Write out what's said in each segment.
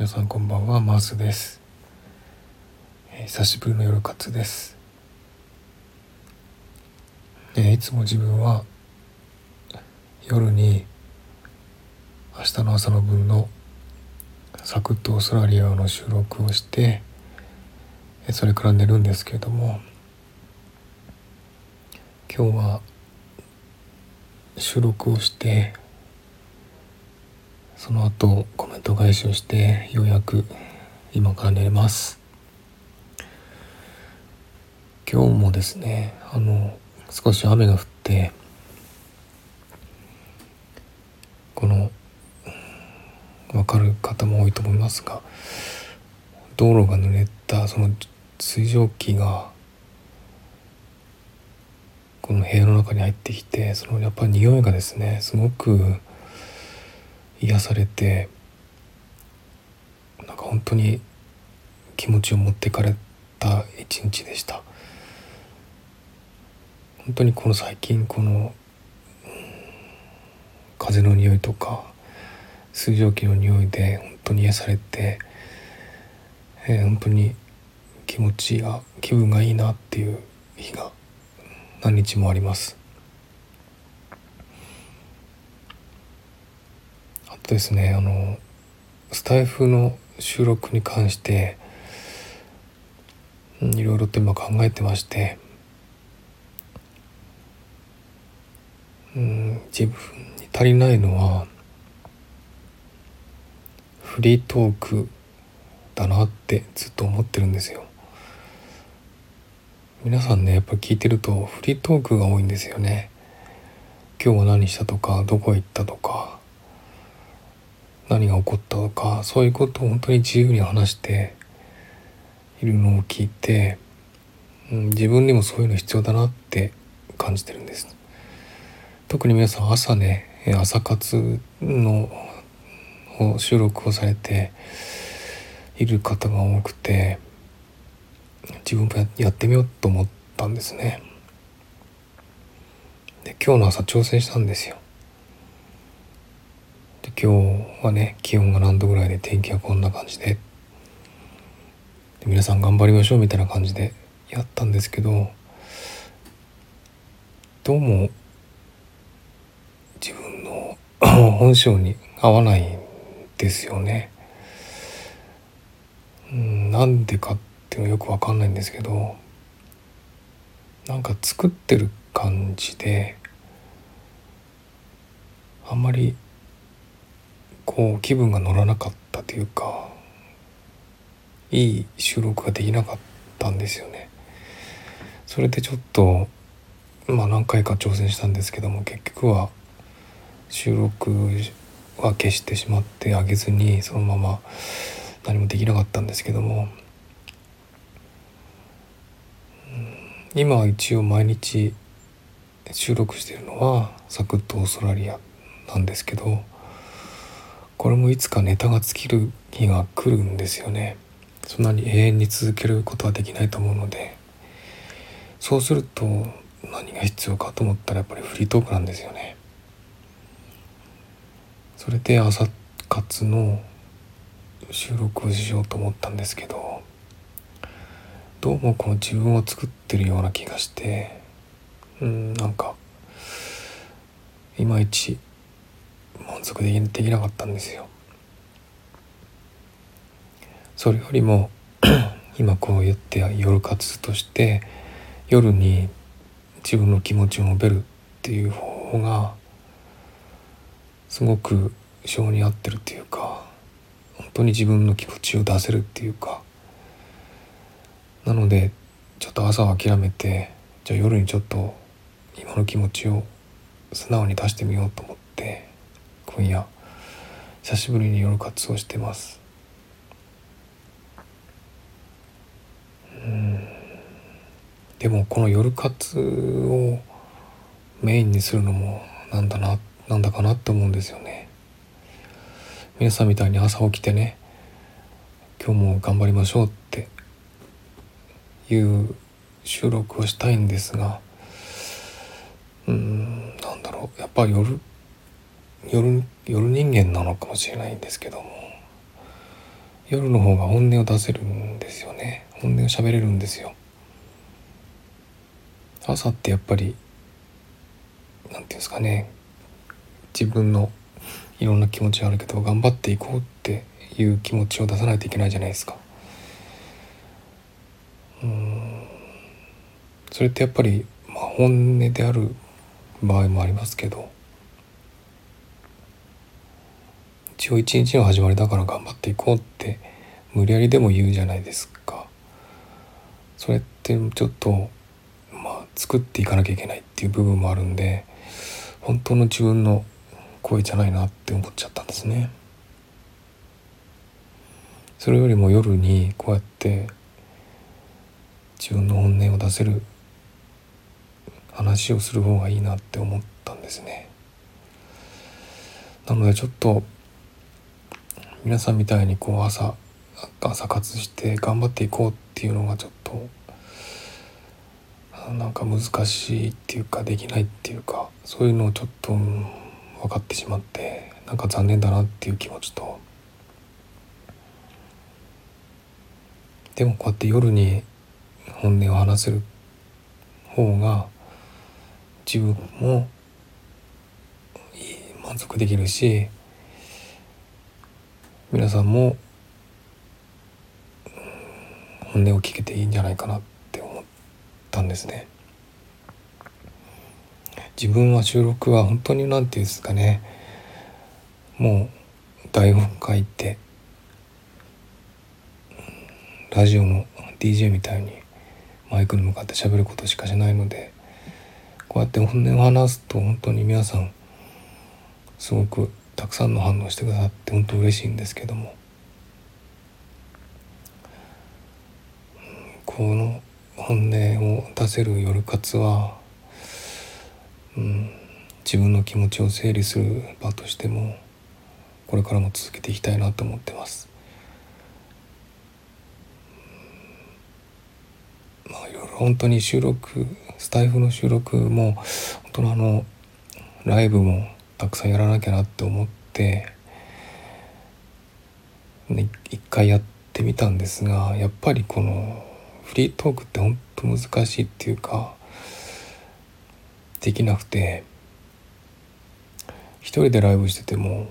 皆さんこんばんはマースです、久しぶりの夜活です、えー、いつも自分は夜に明日の朝の分のサクッとオーストラリアの収録をしてそれから寝るんですけれども今日は収録をしてその後コメント返しをしてようやく今から寝れます。今日もですねあの少し雨が降ってこの分かる方も多いと思いますが道路が濡れたその水蒸気がこの部屋の中に入ってきてそのやっぱり匂いがですねすごく癒されてなんか本当に気持ちを持ってかれた一日でした。本当にこの最近この、風の匂いとか水蒸気の匂いで本当に癒されて、えー、本当に気持ちが気分がいいなっていう日が何日もありますあとですねあのスタイフの収録に関していろいろと今考えてましてうん自分に足りないのはフリートークだなってずっと思ってるんですよ。皆さんねやっぱ聞いてるとフリートークが多いんですよね。今日は何したとかどこ行ったとか何が起こったとかそういうことを本当に自由に話しているのを聞いて、うん、自分にもそういうの必要だなって感じてるんです。特に皆さん朝ね朝活の収録をされている方が多くて自分もやってみようと思ったんですね。で今日の朝挑戦したんですよ。で今日はね気温が何度ぐらいで天気はこんな感じでで皆さん頑張りましょうみたいな感じでやったんですけどどうも自分の 本性に合わないんですよね。なんでかっていうのよくわかんないんですけどなんか作ってる感じであんまりこう気分が乗らなかったというかいい収録ができなかったんですよね。それでちょっとまあ何回か挑戦したんですけども結局は収録は消してしまってあげずにそのまま何もできなかったんですけども今は一応毎日収録してるのはサクッとオーストラリアなんですけどこれもいつかネタが尽きる日が来るんですよね。そんなに永遠に続けることはできないと思うので。そうすると何が必要かと思ったらやっぱりフリートークなんですよね。それで朝活の収録をしようと思ったんですけどどうもこの自分を作ってるような気がしてうんなんかいまいち満足できなかったんですよ。それよりも 今こう言って夜活として夜に自分の気持ちを述べるっていう方法がすごく性に合ってるっていうか本当に自分の気持ちを出せるっていうかなのでちょっと朝は諦めてじゃあ夜にちょっと今の気持ちを素直に出してみようと思って今夜久しぶりに夜活動してます。うん。でもこの夜活をメインにするのもなんだななんだかなって思うんですよね。皆さんみたいに朝起きてね今日も頑張りましょうっていう収録をしたいんですがうんなんだろう。やっぱ夜夜夜人間なのかもしれないんですけども夜の方が本音を出せるんですよね。本音を喋れるんですよ。朝ってやっぱり何て言うんですかね。自分のいろんな気持ちがあるけど頑張っていこうっていう気持ちを出さないといけないじゃないですか。うん。それってやっぱり、まあ、本音である場合もありますけど一応一日の始まりだから頑張っていこうって無理やりでも言うじゃないですか。それってちょっとまあ作っていかなきゃいけないっていう部分もあるんで本当の自分の声じゃないなって思っちゃったんですね。それよりも夜にこうやって自分の本音を出せる話をする方がいいなって思ったんですね。なのでちょっと皆さんみたいにこう朝朝活して頑張っていこうっていうのがちょっとなんか難しいっていうかできないっていうかそういうのをちょっと分かってしまってなんか残念だなっていう気持ちと。でもこうやって夜に本音を話せる方が自分も満足できるし皆さんも本音を聞けていいんじゃないかなって思ったんですね。自分は収録は本当に何て言うんですかねもう台本書いてラジオの DJ みたいにマイクに向かって喋ることしかしないのでこうやって本音を話すと本当に皆さんすごくたくさんの反応してくださって本当嬉しいんですけどもこの本音を出せる夜活は、うん、自分の気持ちを整理する場としてもこれからも続けていきたいなと思ってます。まあいろいろ本当に収録スタイフの収録も本当のあのライブもたくさんやらなきゃなって思って一回やってみたんですがやっぱりこのフリートークってほんと難しいっていうかできなくて一人でライブしてても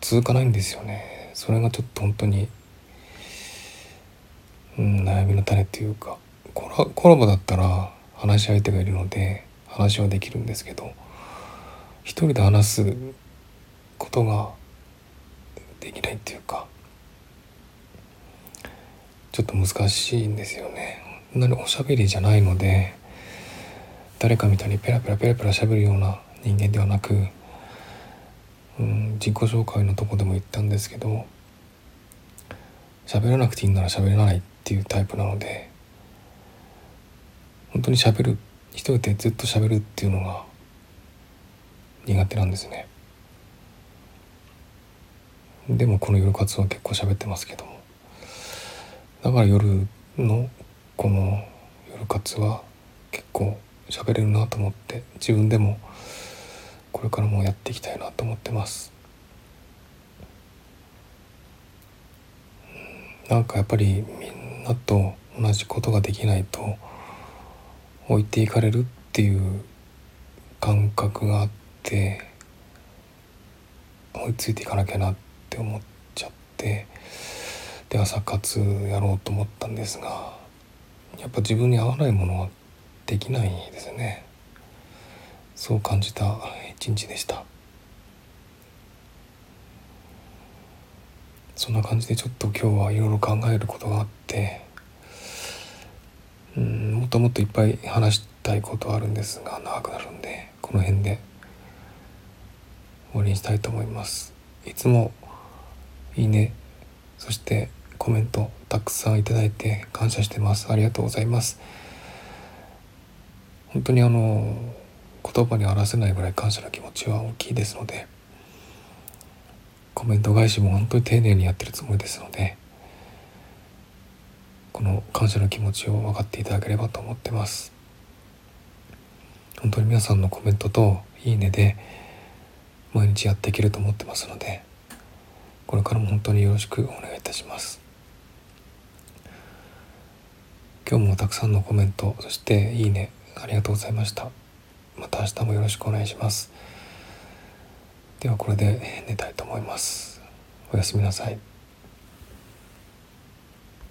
続かないんですよね。それがちょっと本当に、うん、悩みの種っていうかコラコラボだったら話し相手がいるので話はできるんですけど一人で話すことができないっていうかちょっと難しいんですよね。なにおしゃべりじゃないので誰かみたいにペラペラペラペラ喋るような人間ではなく、うん、自己紹介のとこでも言ったんですけど喋らなくていいなら喋らないっていうタイプなので本当に喋る一人でずっと喋るっていうのが苦手なんですね。でもこの夜活は結構喋ってますけども。だから夜のこの夜活は結構喋れるなと思って自分でもこれからもやっていきたいなと思ってます。なんかやっぱりみんなと同じことができないと置いていかれるっていう感覚があってって追いついていかなきゃなって思っちゃってで朝活やろうと思ったんですがやっぱ自分に合わないものはできないですね。そう感じた一日でした。そんな感じでちょっと今日はいろいろ考えることがあってうんもっともっといっぱい話したいことあるんですが長くなるんでこの辺で。終わりにしたいと思います。いつもいいねそしてコメントたくさんいただいて感謝してます。ありがとうございます。本当にあの言葉に表せないぐらい感謝の気持ちは大きいですのでコメント返しも本当に丁寧にやってるつもりですのでこの感謝の気持ちを分かっていただければと思ってます。本当に皆さんのコメントといいねで毎日やっていけると思ってますのでこれからも本当によろしくお願いいたします。今日もたくさんのコメントそしていいねありがとうございました。また明日もよろしくお願いします。ではこれで寝たいと思います。おやすみなさい。